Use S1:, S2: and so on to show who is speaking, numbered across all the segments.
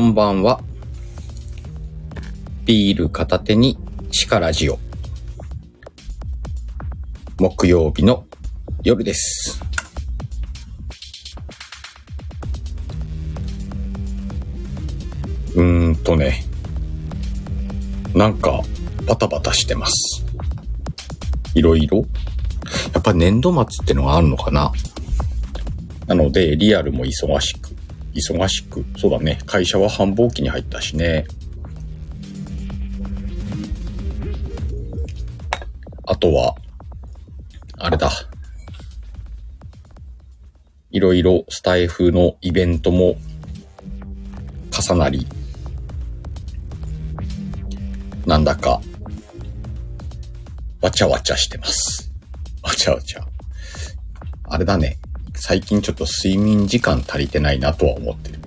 S1: んばんは。ビール片手にシカラジオ。木曜日の夜です。うーんとね、なんかバタバタしてます。いろいろやっぱ年度末ってのがあるのかななので、リアルも忙しく、忙しく、そうだね、会社は繁忙期に入ったしね。あとは、あれだ。いろいろスタイフのイベントも重なり、なんだか、わちゃわちゃしてます。わちゃわちゃ。あれだね。最近ちょっと睡眠時間足りてないなとは思ってる。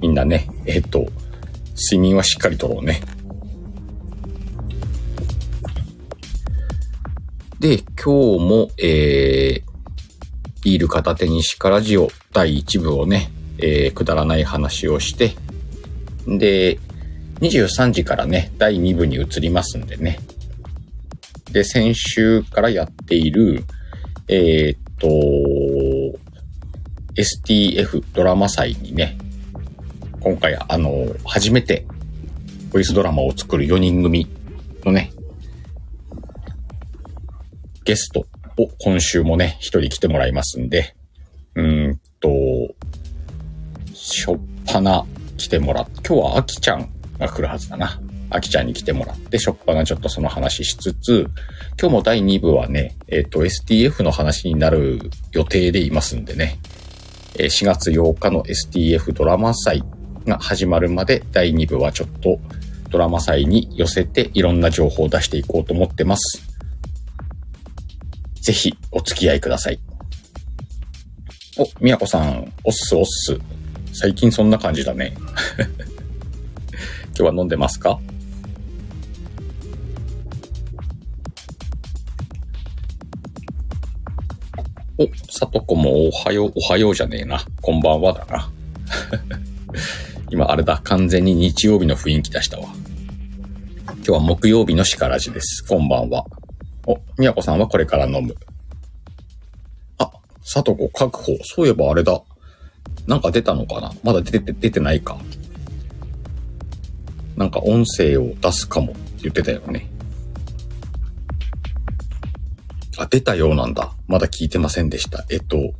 S1: みんなね、えっ、と、睡眠はしっかりとろうね。で、今日も、えー、ビール片手にシカラジオ第1部をね、えー、くだらない話をして、で、23時からね、第2部に移りますんでね。で、先週からやっている、えーっと、STF ドラマ祭にね、今回あの、初めてボイスドラマを作る4人組のね、ゲストを今週もね、一人来てもらいますんで、うーんと、しょっぱな来てもらって今日はあきちゃんが来るはずだな。あきちゃんに来てもらって、しょっぱなちょっとその話しつつ、今日も第2部はね、えっ、と、STF の話になる予定でいますんでね、えー4月8日の STF ドラマ祭が始まるまで第2部はちょっとドラマ祭に寄せていろんな情報を出していこうと思ってます。ぜひお付き合いください。お、みやこさん、おっすおっす。最近そんな感じだね。今日は飲んでますか？お、さとこもおはよう、おはようじゃねえな。こんばんはだな。今あれだ、完全に日曜日の雰囲気出したわ。今日は木曜日のしからじです。こんばんは。お、みやこさんはこれから飲む。あ、さとこ確保。そういえばあれだ。なんか出たのかなまだ出て、出てないか。なんか音声を出すかもって言ってたよね。あ、出たようなんだ。まだ聞いてませんでした。えっと、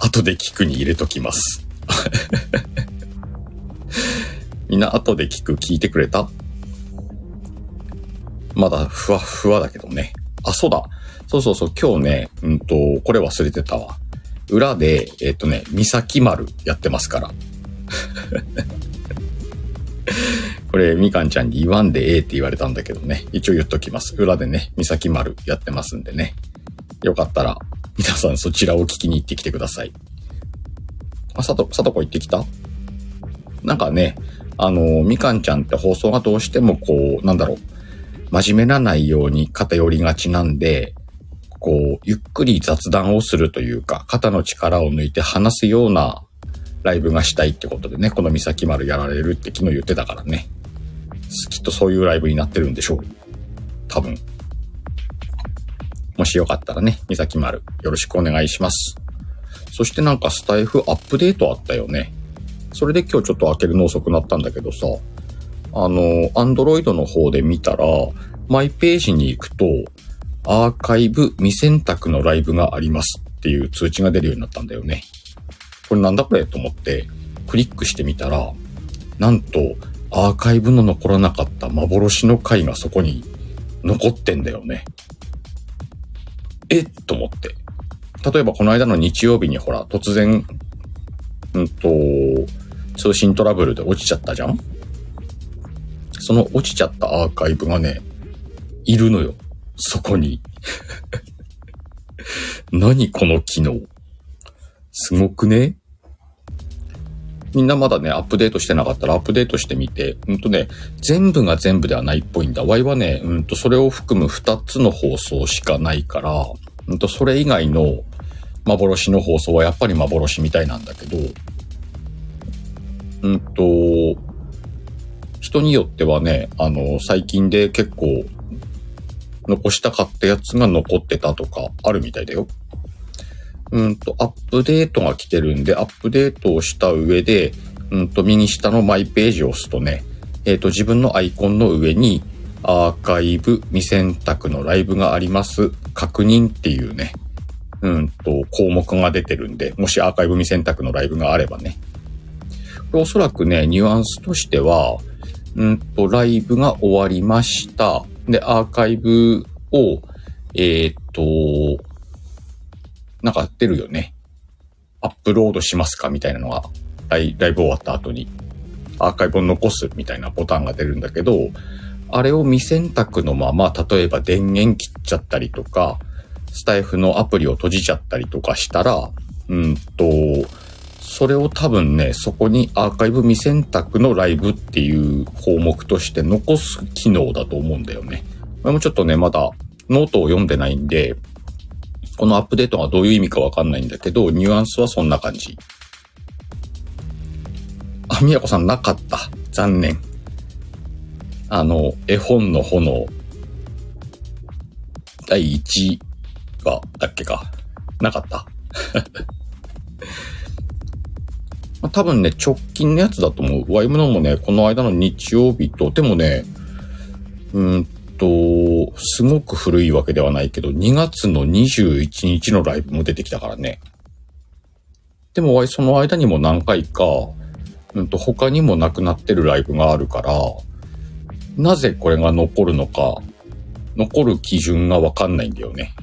S1: 後で聞くに入れときます。みんな後で聞く聞いてくれた？まだふわふわだけどね。あ、そうだ。そうそうそう。今日ね、うんと、これ忘れてたわ。裏で、えっとね、三崎丸やってますから。これ、みかんちゃんに言わんでええって言われたんだけどね。一応言っときます。裏でね、三崎丸やってますんでね。よかったら、皆さんそちらを聞きに行ってきてください。あ、さと、さとこ行ってきた？なんかね、あの、みかんちゃんって放送がどうしてもこう、なんだろう、真面目な内容に偏りがちなんで、こう、ゆっくり雑談をするというか、肩の力を抜いて話すようなライブがしたいってことでね、この三崎丸やられるって昨日言ってたからね。きっとそういうライブになってるんでしょう。多分。もしよかったらね、三崎丸よろしくお願いします。そしてなんかスタイフアップデートあったよね。それで今日ちょっと開けるの遅くなったんだけどさ、あの、アンドロイドの方で見たら、マイページに行くと、アーカイブ未選択のライブがありますっていう通知が出るようになったんだよね。これなんだこれと思って、クリックしてみたら、なんと、アーカイブの残らなかった幻の回がそこに残ってんだよね。えと思って。例えばこの間の日曜日にほら、突然、うんと、通信トラブルで落ちちゃったじゃん？その落ちちゃったアーカイブがね、いるのよ。そこに。何この機能？すごくねみんなまだね、アップデートしてなかったらアップデートしてみて、うんとね、全部が全部ではないっぽいんだ。ワイはね、うんと、それを含む2つの放送しかないから、うんと、それ以外の幻の放送はやっぱり幻みたいなんだけど、うんと、人によってはね、あの、最近で結構、残したかったやつが残ってたとかあるみたいだよ。うんと、アップデートが来てるんで、アップデートをした上で、うんと、右下のマイページを押すとね、えっ、と、自分のアイコンの上に、アーカイブ未選択のライブがあります。確認っていうね、うんと、項目が出てるんで、もしアーカイブ未選択のライブがあればね。これおそらくね、ニュアンスとしては、うんと、ライブが終わりました。で、アーカイブを、えっ、と、なんか出るよね。アップロードしますかみたいなのが、ライライブ終わった後に、アーカイブを残すみたいなボタンが出るんだけど、あれを未選択のまま、例えば電源切っちゃったりとか、スタエフのアプリを閉じちゃったりとかしたら、うんと、それを多分ね、そこにアーカイブ未選択のライブっていう項目として残す機能だと思うんだよね。これもちょっとね、まだノートを読んでないんで、このアップデートがどういう意味かわかんないんだけど、ニュアンスはそんな感じ。あ、みやこさんなかった。残念。あの、絵本の炎。第1話だっけか。なかった。まあ、多分ね、直近のやつだと思う。ワイムのもね、この間の日曜日と、でもね、うんと、すごく古いわけではないけど、2月の21日のライブも出てきたからね。でも、その間にも何回か、うんと、他にもなくなってるライブがあるから、なぜこれが残るのか、残る基準がわかんないんだよね。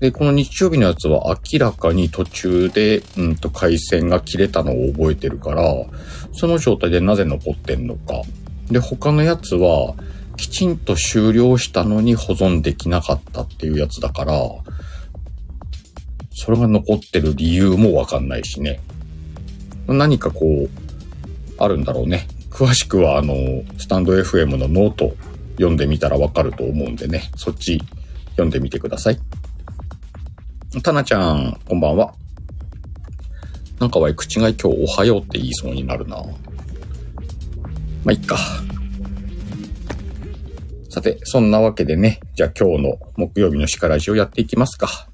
S1: で、この日曜日のやつは明らかに途中で、うんと回線が切れたのを覚えてるから、その状態でなぜ残ってんのか。で、他のやつは、きちんと終了したのに保存できなかったっていうやつだから、それが残ってる理由もわかんないしね。何かこう、あるんだろうね。詳しくはあの、スタンド FM のノート読んでみたらわかると思うんでね。そっち読んでみてください。たなちゃん、こんばんは。なんかわい、口が今日おはようって言いそうになるな。まあ、いっか。さて、そんなわけでね、じゃあ今日の木曜日のシカラジをやっていきますか。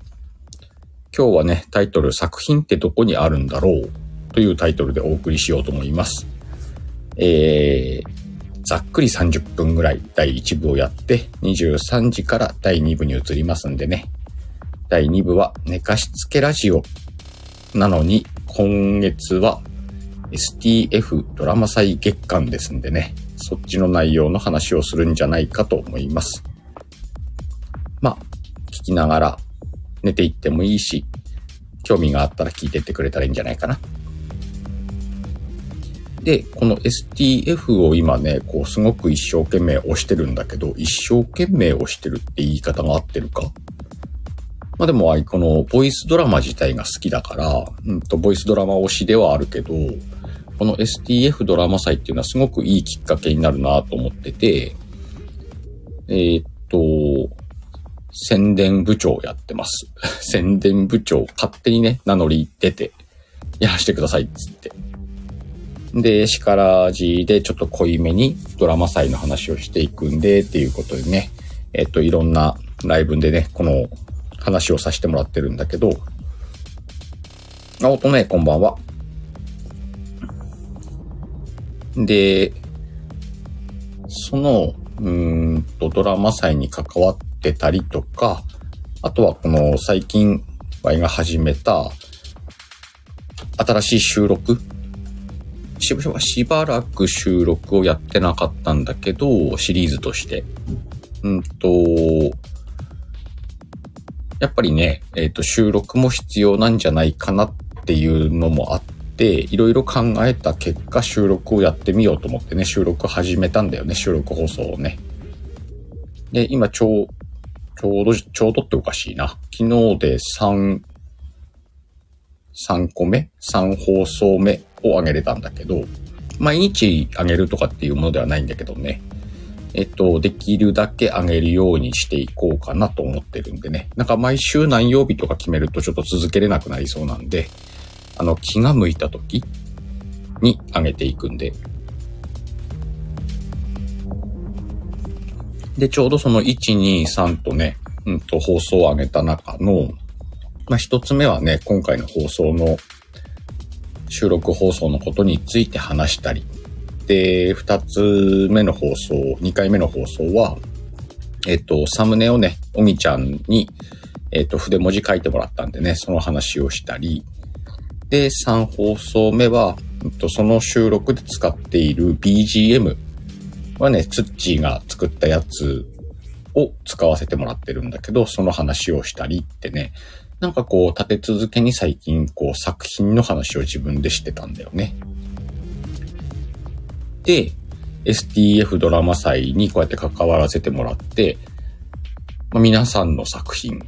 S1: 今日はね、タイトル、作品ってどこにあるんだろうというタイトルでお送りしようと思います。えー、ざっくり30分ぐらい第1部をやって、23時から第2部に移りますんでね、第2部は寝かしつけラジオ。なのに、今月は STF ドラマ祭月間ですんでね、そっちの内容の話をするんじゃないかと思います。まあ、聞きながら寝ていってもいいし、興味があったら聞いてってくれたらいいんじゃないかな。で、この STF を今ね、こうすごく一生懸命押してるんだけど、一生懸命押してるって言い方が合ってるか？まあでも、このボイスドラマ自体が好きだから、うんと、ボイスドラマ推しではあるけど、この STF ドラマ祭っていうのはすごくいいきっかけになるなと思ってて、えー、っと、宣伝部長やってます。宣伝部長、勝手にね、名乗り出て、やらしてくださいっつって。で、シカラジでちょっと濃いめにドラマ祭の話をしていくんで、っていうことでね、えっと、いろんなライブでね、この話をさせてもらってるんだけど、あ、おとね、こんばんは。で、その、うんと、ドラマ祭に関わってたりとか、あとはこの最近、ワイが始めた、新しい収録しばしばらく収録をやってなかったんだけど、シリーズとして。うんと、やっぱりね、えっ、ー、と、収録も必要なんじゃないかなっていうのもあって、いろいろ考えた結果、収録をやってみようと思ってね、収録始めたんだよね、収録放送をね。で、今、ちょう、ちょうど、ちょうどっておかしいな。昨日で3、3個目 ?3 放送目を上げれたんだけど、毎日上げるとかっていうものではないんだけどね。えっと、できるだけ上げるようにしていこうかなと思ってるんでね。なんか毎週何曜日とか決めるとちょっと続けれなくなりそうなんで、あの、気が向いた時、に上げていくんで。で、ちょうどその1、2、3とね、うんと放送を上げた中の、まあ、一つ目はね、今回の放送の収録放送のことについて話したり。で、二つ目の放送、二回目の放送は、えっと、サムネをね、おみちゃんに、えっと、筆文字書いてもらったんでね、その話をしたり。で、三放送目は、その収録で使っている BGM はね、ツッチーが作ったやつを使わせてもらってるんだけど、その話をしたりってね、なんかこう、立て続けに最近、こう、作品の話を自分でしてたんだよね。で、STF ドラマ祭にこうやって関わらせてもらって、まあ、皆さんの作品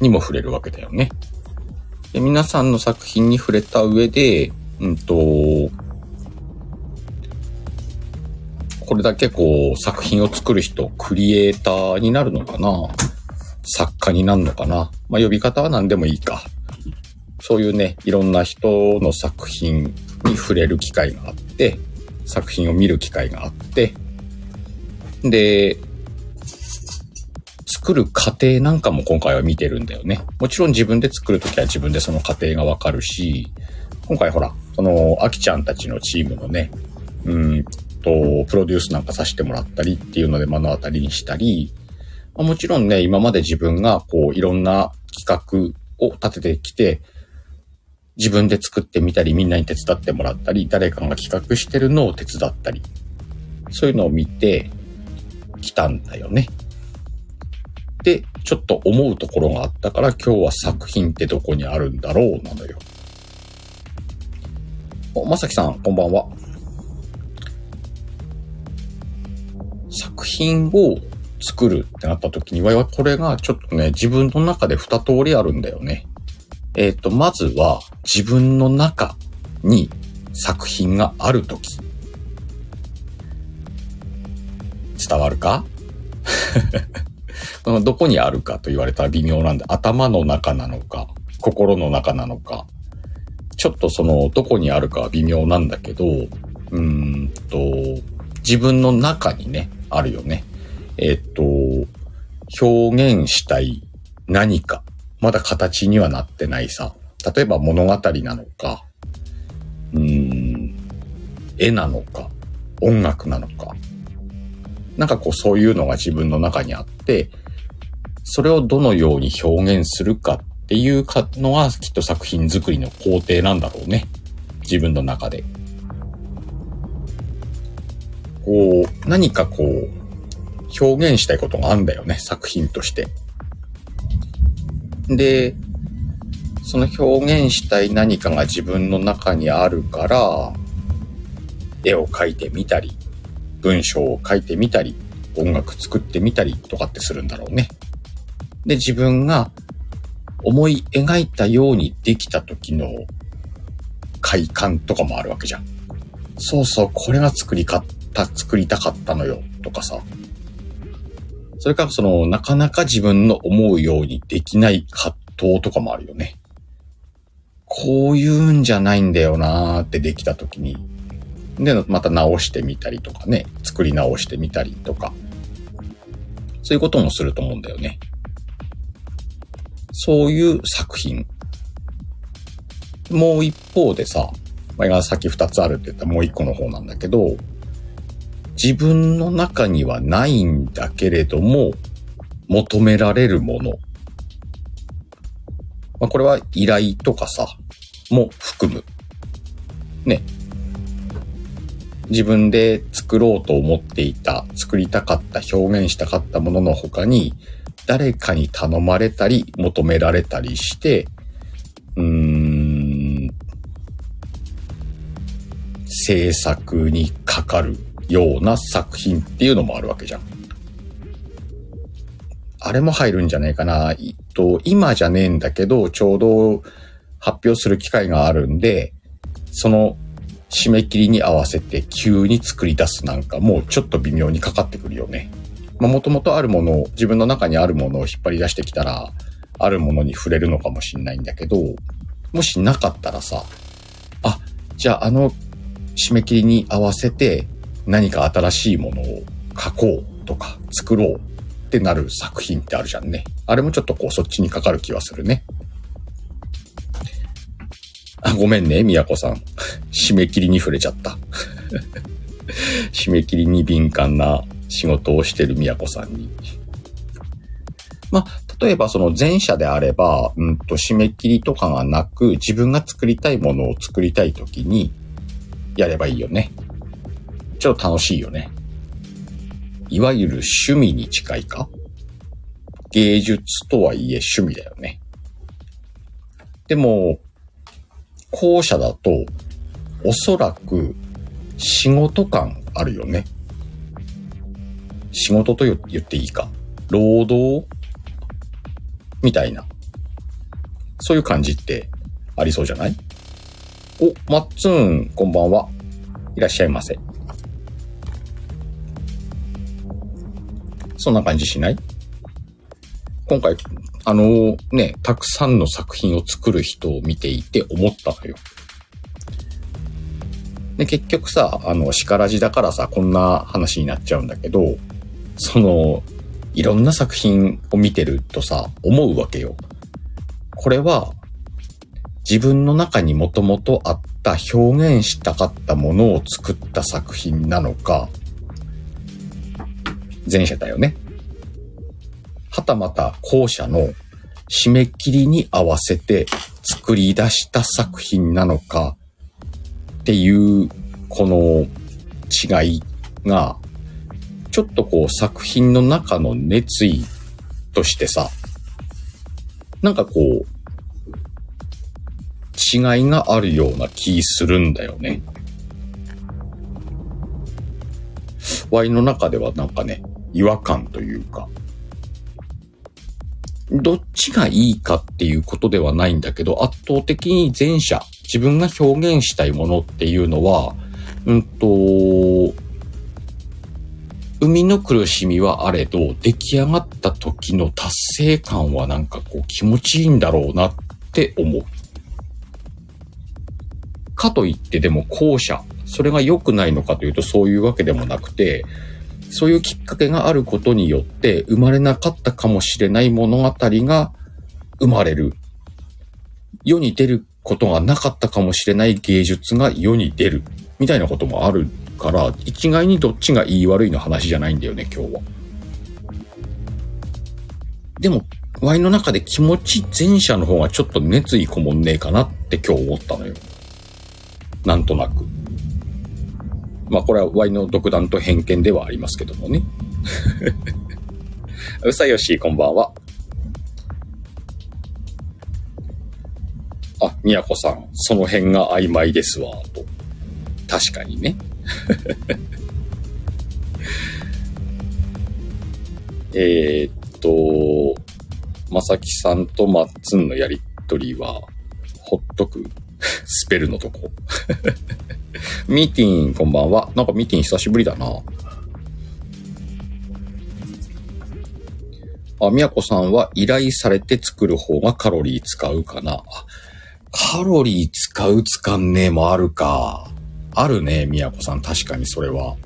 S1: にも触れるわけだよね。で皆さんの作品に触れた上で、うんと、これだけこう作品を作る人、クリエイターになるのかな？作家になるのかな？まあ、呼び方は何でもいいか。そういうね、いろんな人の作品に触れる機会があって、作品を見る機会があって、で、作る過程なんかも今回は見てるんだよね。もちろん自分で作るときは自分でその過程がわかるし、今回ほら、その、あきちゃんたちのチームのね、うんと、プロデュースなんかさせてもらったりっていうので目の当たりにしたり、まもちろんね、今まで自分がこういろんな企画を立ててきて、自分で作ってみたり、みんなに手伝ってもらったり、誰かが企画してるのを手伝ったり、そういうのを見てきたんだよね。で、ちょっと思うところがあったから、今日は作品ってどこにあるんだろうなのよ。お、まさきさん、こんばんは。作品を作るってなった時には、これがちょっとね、自分の中で二通りあるんだよね。えっ、ー、と、まずは自分の中に作品がある時。伝わるか？どこにあるかと言われたら微妙なんで、頭の中なのか、心の中なのか、ちょっとその、どこにあるかは微妙なんだけど、うーんと、自分の中にね、あるよね。えっと、表現したい何か、まだ形にはなってないさ。例えば物語なのか、うーん、絵なのか、音楽なのか。なんかこうそういうのが自分の中にあって、それをどのように表現するかっていうのがきっと作品作りの工程なんだろうね。自分の中で。こう、何かこう、表現したいことがあるんだよね、作品として。で、その表現したい何かが自分の中にあるから、絵を描いてみたり、文章を書いてみたり、音楽作ってみたりとかってするんだろうね。で、自分が思い描いたようにできた時の快感とかもあるわけじゃん。そうそう、これが作りかった、作りたかったのよ、とかさ。それからその、なかなか自分の思うようにできない葛藤とかもあるよね。こういうんじゃないんだよなーってできた時に、で、また直してみたりとかね、作り直してみたりとか、そういうこともすると思うんだよね。そういう作品。もう一方でさ、まあ、さっき二つあるって言ったもう一個の方なんだけど、自分の中にはないんだけれども、求められるもの。まあ、これは依頼とかさ、も含む。ね。自分で作ろうと思っていた、作りたかった、表現したかったものの他に、誰かに頼まれたり、求められたりして、うーん、制作にかかるような作品っていうのもあるわけじゃん。あれも入るんじゃないかな。えっと、今じゃねえんだけど、ちょうど発表する機会があるんで、その締め切りに合わせて急に作り出すなんかもうちょっと微妙にかかってくるよね。ま、もともとあるものを、自分の中にあるものを引っ張り出してきたら、あるものに触れるのかもしんないんだけど、もしなかったらさ、あ、じゃああの締め切りに合わせて何か新しいものを書こうとか作ろうってなる作品ってあるじゃんね。あれもちょっとこうそっちにかかる気はするね。あ、ごめんね、みやこさん。締め切りに触れちゃった。締め切りに敏感な仕事をしてるみやこさんに。まあ、例えばその前者であれば、うんと締め切りとかがなく、自分が作りたいものを作りたいときに、やればいいよね。ちょっと楽しいよね。いわゆる趣味に近いか？芸術とはいえ趣味だよね。でも、後者だと、おそらく仕事感あるよね。仕事と言っていいか。労働？みたいな。そういう感じってありそうじゃない？お、マッツーン、こんばんは。いらっしゃいませ。そんな感じしない？今回、あのね、たくさんの作品を作る人を見ていて思ったのよ。で、結局さ、あの、叱らじだからさ、こんな話になっちゃうんだけど、その、いろんな作品を見てるとさ、思うわけよ。これは、自分の中にもともとあった表現したかったものを作った作品なのか、前者だよね。はたまた後者の締め切りに合わせて作り出した作品なのかっていうこの違いがちょっとこう作品の中の熱意としてさなんかこう違いがあるような気するんだよね。ワイの中ではなんかね、違和感というか、どっちがいいかっていうことではないんだけど、圧倒的に前者、自分が表現したいものっていうのは、うんと、生みの苦しみはあれど、出来上がった時の達成感はなんかこう気持ちいいんだろうなって思う。かといってでも後者、それが良くないのかというとそういうわけでもなくて、そういうきっかけがあることによって生まれなかったかもしれない物語が生まれる。世に出ることがなかったかもしれない芸術が世に出る。みたいなこともあるから、一概にどっちがいい悪いの話じゃないんだよね、今日は。でも、ワイの中で気持ち前者の方がちょっと熱意こもんねえかなって今日思ったのよ。なんとなく。まあこれは Y の独断と偏見ではありますけどもね。うさよし、こんばんは。あ、みやこさん、その辺が曖昧ですわ、と。確かにね。えっと、まさきさんとマッツンのやりとりは、ほっとく？スペルのとこ。ミーティン、こんばんは。なんかミーティン久しぶりだな。あ、みやこさんは依頼されて作る方がカロリー使うかな。カロリー使う使んねえもあるか。あるね、みやこさん。確かにそれは。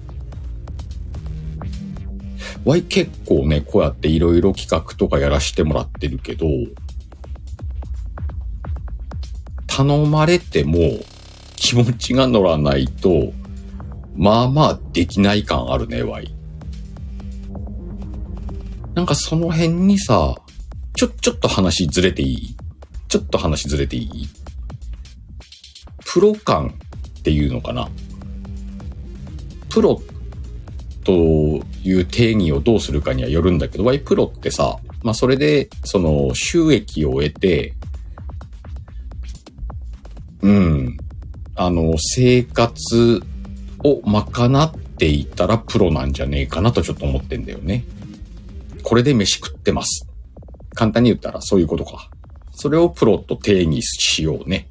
S1: わい結構ね、こうやっていろいろ企画とかやらしてもらってるけど、頼まれても気持ちが乗らないと、まあまあできない感あるね、ワイ。なんかその辺にさ、ちょ、ちょっと話ずれていい？ちょっと話ずれていい？プロ感っていうのかなプロという定義をどうするかにはよるんだけど、ワイプロってさ、まあそれで、その収益を得て、うん。あの、生活を賄っていたらプロなんじゃねえかなとちょっと思ってんだよね。これで飯食ってます。簡単に言ったらそういうことか。それをプロと定義しようね。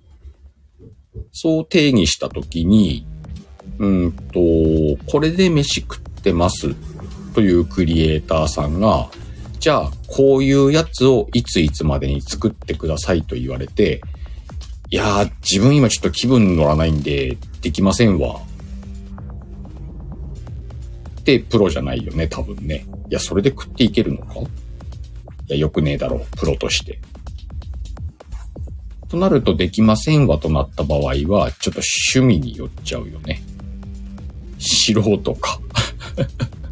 S1: そう定義したときに、うんと、これで飯食ってますというクリエイターさんが、じゃあ、こういうやつをいついつまでに作ってくださいと言われて、いやー、自分今ちょっと気分乗らないんで、できませんわ。ってプロじゃないよね、多分ね。いや、それで食っていけるのか？いや、よくねえだろう、プロとして。となるとできませんわとなった場合は、ちょっと趣味によっちゃうよね。素人か。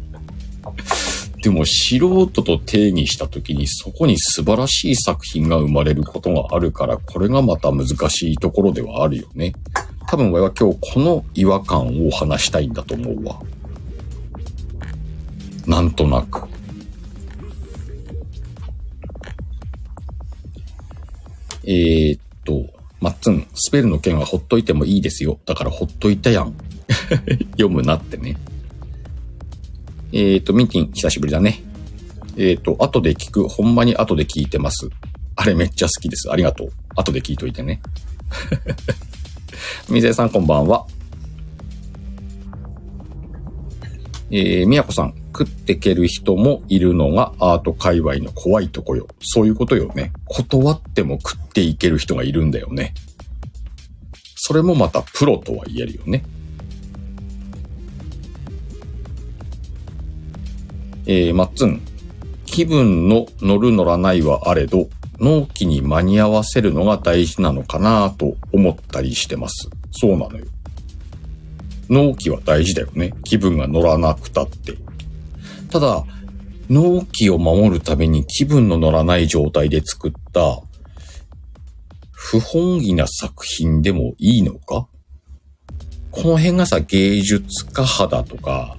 S1: でも素人と定義した時にそこに素晴らしい作品が生まれることがあるから、これがまた難しいところではあるよね。多分俺は今日この違和感を話したいんだと思うわ。なんとなく。えー、っと、まっつん、スペルの件はほっといてもいいですよ。だからほっといたやん。読むなってね。えー、っと、ミンティン、久しぶりだね。えー、っと、後で聞く、ほんまに後で聞いてます。あれめっちゃ好きです。ありがとう。後で聞いといてね。みぜさんこんばんは。えー、みやこさん、食ってける人もいるのがアート界隈の怖いとこよ。そういうことよね。断っても食っていける人がいるんだよね。それもまたプロとは言えるよね。えー、まっつん。気分の乗る乗らないはあれど、納期に間に合わせるのが大事なのかなと思ったりしてます。そうなのよ。納期は大事だよね。気分が乗らなくたって。ただ、納期を守るために気分の乗らない状態で作った不本意な作品でもいいのか？この辺がさ、芸術家肌とか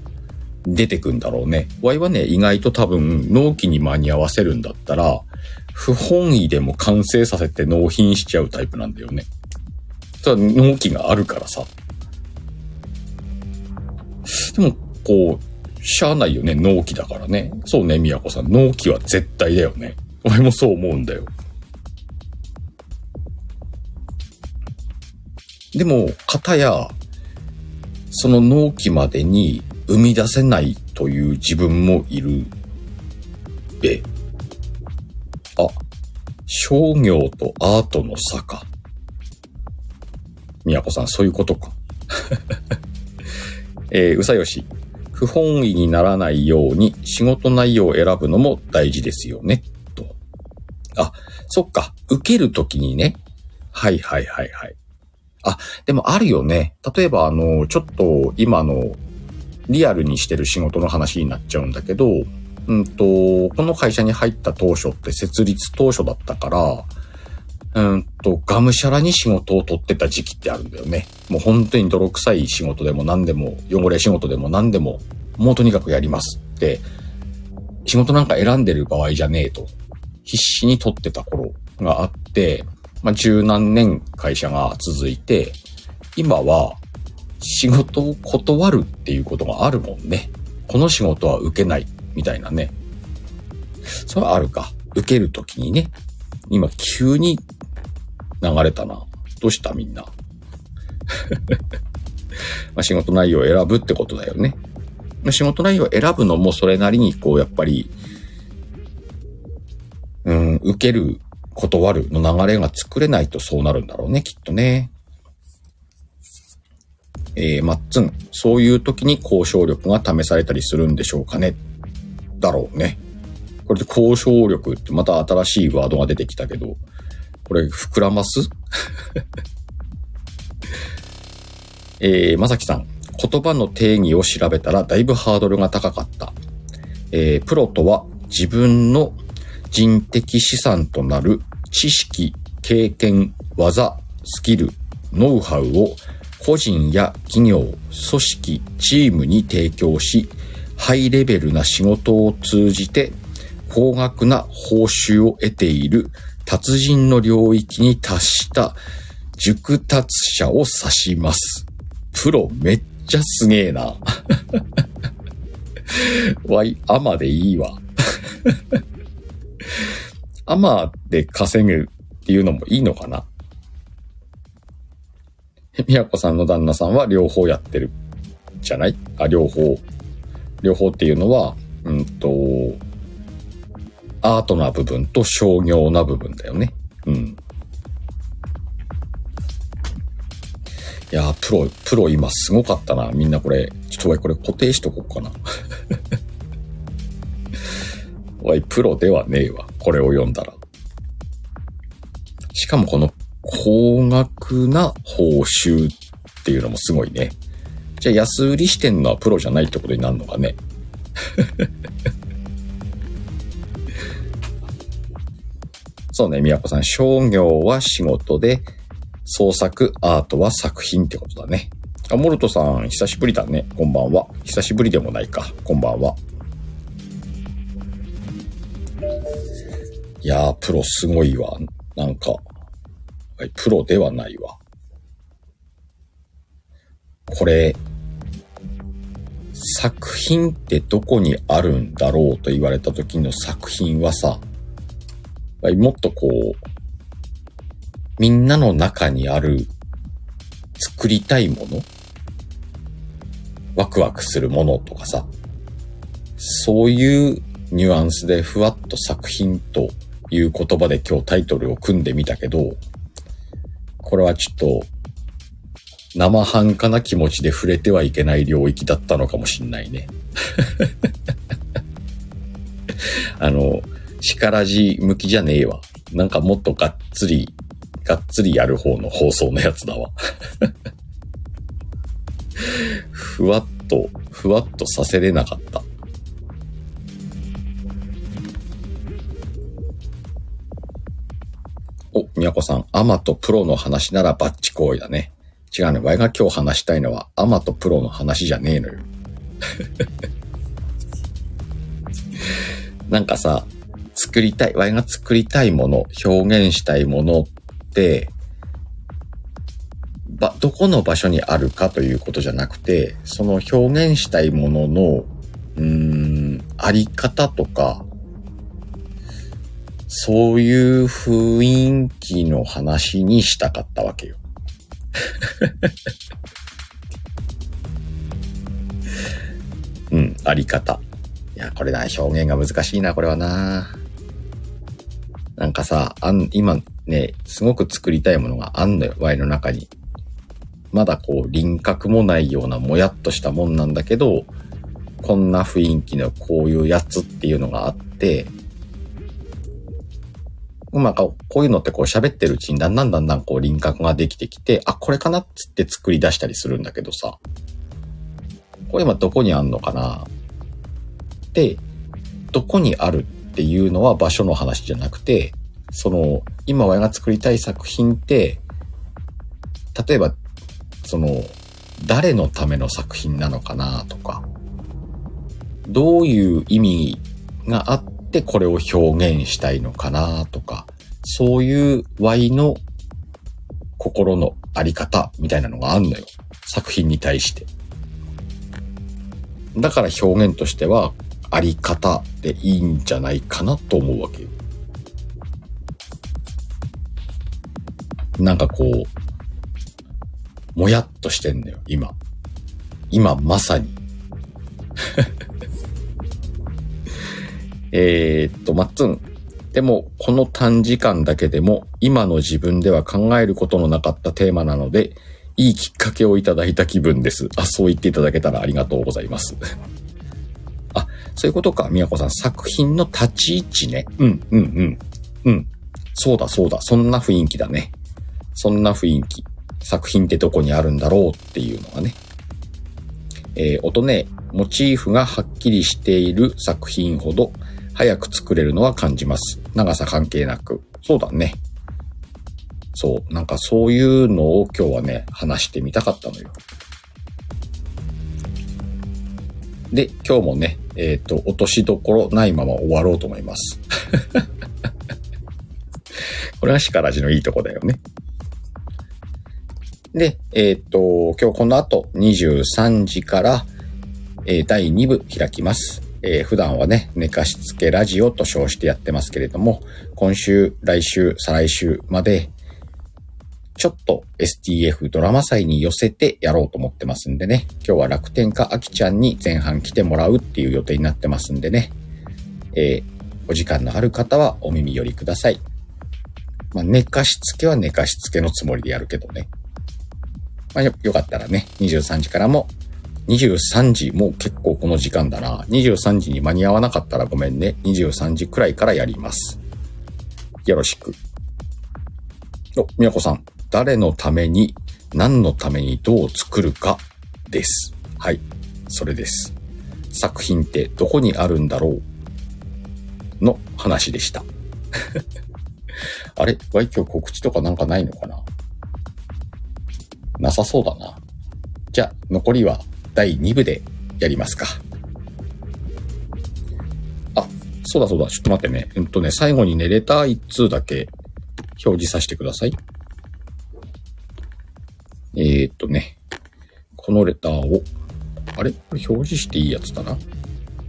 S1: 出てくんだろうね。ワイはね、意外と多分納期に間に合わせるんだったら、不本意でも完成させて納品しちゃうタイプなんだよね。ただ納期があるからさ。でも、こう、しゃあないよね、納期だからね。そうね、宮子さん。納期は絶対だよね。俺もそう思うんだよ。でも、方や、その納期までに生み出せないという自分もいる。え。あ、商業とアートの差か。宮子さん、そういうことか。えー、うさよし。不本意にならないように仕事内容を選ぶのも大事ですよね。と。あ、そっか。受けるときにね。はいはいはいはい。あ、でもあるよね。例えばあの、ちょっと今のリアルにしてる仕事の話になっちゃうんだけど、うんと、この会社に入った当初って設立当初だったから、うんと、がむしゃらに仕事を取ってた時期ってあるんだよね。もう本当に泥臭い仕事でも何でも、汚れ仕事でも何でも、もうとにかくやりますって、仕事なんか選んでる場合じゃねえと、必死に取ってた頃があって、まあ、十何年会社が続いて、今は仕事を断るっていうことがあるもんね。この仕事は受けない、みたいなね。それはあるか。受けるときにね。今急に流れたな。どうしたみんな。ま仕事内容を選ぶってことだよね。ま、仕事内容を選ぶのもそれなりにこうやっぱり、うん、受ける、断るの流れが作れないとそうなるんだろうね、きっとね。えー、マッツン、そういう時に交渉力が試されたりするんでしょうかね。だろうね。これで交渉力ってまた新しいワードが出てきたけど、これ膨らます？えー、まさきさん、言葉の定義を調べたらだいぶハードルが高かった。えー、プロとは自分の人的資産となる知識、経験、技、スキル、ノウハウを個人や企業、組織、チームに提供し、ハイレベルな仕事を通じて高額な報酬を得ている達人の領域に達した熟達者を指します。プロめっちゃすげえな。わい、アマでいいわ。アマで稼ぐっていうのもいいのかなみやこさんの旦那さんは両方やってるじゃない？あ、両方。両方っていうのは、うんと、アートな部分と商業な部分だよね。うん。いや、プロ、プロ今すごかったな。みんなこれ、ちょっとこれ固定しとこうかな。おい、プロではねえわ。これを読んだら。しかもこの高額な報酬っていうのもすごいね。じゃあ安売りしてんのはプロじゃないってことになるのかね。そうね、宮子さん。商業は仕事で、創作、アートは作品ってことだね。あ、モルトさん、久しぶりだね。こんばんは。久しぶりでもないか。こんばんは。いやー、プロすごいわ。なんか、プロではないわ。これ、作品ってどこにあるんだろうと言われた時の作品はさ、もっとこう、みんなの中にある作りたいもの？ワクワクするものとかさ、そういうニュアンスでふわっと作品という言葉で今日タイトルを組んでみたけど、これはちょっと生半可な気持ちで触れてはいけない領域だったのかもしんないね。あの、力じ向きじゃねえわ。なんかもっとがっつり、がっつりやる方の放送のやつだわ。ふわっと、ふわっとさせれなかった。お、みやこさん、アマとプロの話ならバッチ行為だね。違うね。ワイが今日話したいのは、アマとプロの話じゃねえのよ。なんかさ、作りたい、ワイが作りたいもの、表現したいものって、ば、どこの場所にあるかということじゃなくて、その表現したいものの、うーん、あり方とか、そういう雰囲気の話にしたかったわけよ。うん、あり方。いや、これな、表現が難しいな、これはな。なんかさ、あん、今ね、すごく作りたいものがあんのよ、ワイの中に。まだこう、輪郭もないようなもやっとしたもんなんだけど、こんな雰囲気のこういうやつっていうのがあって、まあ、こういうのってこう喋ってるうちにだんだんだんだんこう輪郭ができてきて、あ、これかなっつって作り出したりするんだけどさ、これ今どこにあんのかなで、どこにあるっっていうのは場所の話じゃなくて、その、今親が作りたい作品って、例えば、その、誰のための作品なのかなとか、どういう意味があってこれを表現したいのかなとか、そういう Y の心のあり方みたいなのがあんのよ。作品に対して。だから表現としてはあり方でいいんじゃないかなと思うわけ。なんかこう、もやっとしてんのよ、今。今まさに。え、っと、まっつん。でも、この短時間だけでも、今の自分では考えることのなかったテーマなので、いいきっかけをいただいた気分です。あ、そう言っていただけたらありがとうございます。そういうことか、みやこさん。作品の立ち位置ね。うん、うん、うん。うん。そうだ、そうだ。そんな雰囲気だね。そんな雰囲気。作品ってどこにあるんだろうっていうのがね。えー、音ね、モチーフがはっきりしている作品ほど、早く作れるのは感じます。長さ関係なく。そうだね。そう。なんかそういうのを今日はね、話してみたかったのよ。で、今日もね、えっ、ー、と、落としどころないまま終わろうと思います。これがシカラジのいいとこだよね。で、えっ、ー、と、今日この後23時から、えー、第2部開きます。えー、普段はね、寝かしつけラジオと称してやってますけれども、今週、来週、再来週まで、ちょっと STF ドラマ祭に寄せてやろうと思ってますんでね、今日は楽天家あきちゃんに前半来てもらうっていう予定になってますんでね、えー、お時間のある方はお耳寄りください。まあ、寝かしつけは寝かしつけのつもりでやるけどね。まあよ、よかったらね、23時からも、23時、もう結構この時間だな。23時に間に合わなかったらごめんね。23時くらいからやります。よろしく。お、みやこさん。誰のために、何のためにどう作るかです。はい。それです。作品ってどこにあるんだろうの話でした。あれ？わい今日告知とかなんかないのかな？なさそうだな。じゃあ、残りは第2部でやりますか。あ、そうだそうだ。ちょっと待ってね。うんとね、最後にね、レター1通だけ表示させてください。えー、っとね、このレターを、あれ？れ表示していいやつだな？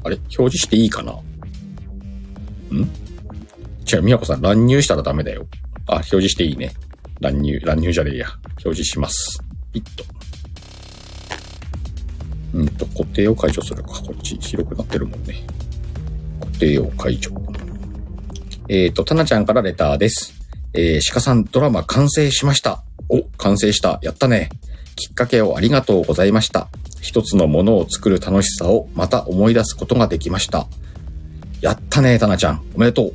S1: あれ？表示していいかな？ん？違う、みやこさん乱入したらダメだよ。あ、表示していいね。乱入、乱入じゃねえや。表示します。ピッと。うんと、固定を解除するか。こっち広くなってるもんね。固定を解除。えっ、と、たなちゃんからレターです。えー、鹿さんドラマ完成しました。お、完成した。やったね。きっかけをありがとうございました。一つのものを作る楽しさをまた思い出すことができました。やったね、たなちゃん。おめでとう。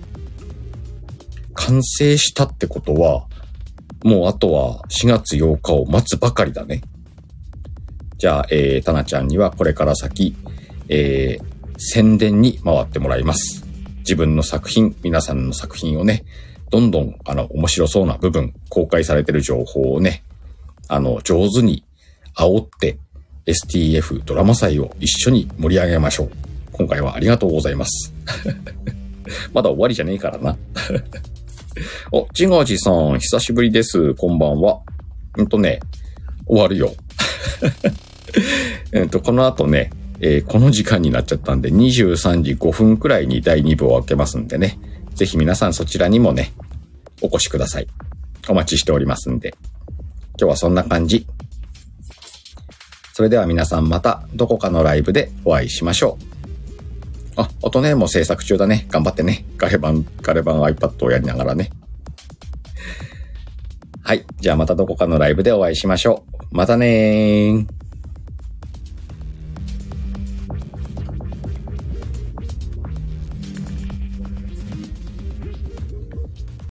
S1: 完成したってことは、もうあとは4月8日を待つばかりだね。じゃあ、えー、たなちゃんにはこれから先、えー、宣伝に回ってもらいます。自分の作品、皆さんの作品をね、どんどん、あの、面白そうな部分、公開されてる情報をね、あの、上手に煽って、STF ドラマ祭を一緒に盛り上げましょう。今回はありがとうございます。まだ終わりじゃねえからな。お、ちごじさん、久しぶりです。こんばんは。うんとね、終わるよ。えっと、この後ね、えーこの時間になっちゃったんで、23時5分くらいに第2部を開けますんでね。ぜひ皆さんそちらにもね、お越しください。お待ちしておりますんで。今日はそんな感じ。それでは皆さんまたどこかのライブでお会いしましょう。あ、音ね、もう制作中だね。頑張ってね。ガレ版、ガレ版 iPad をやりながらね。はい。じゃあまたどこかのライブでお会いしましょう。またねー。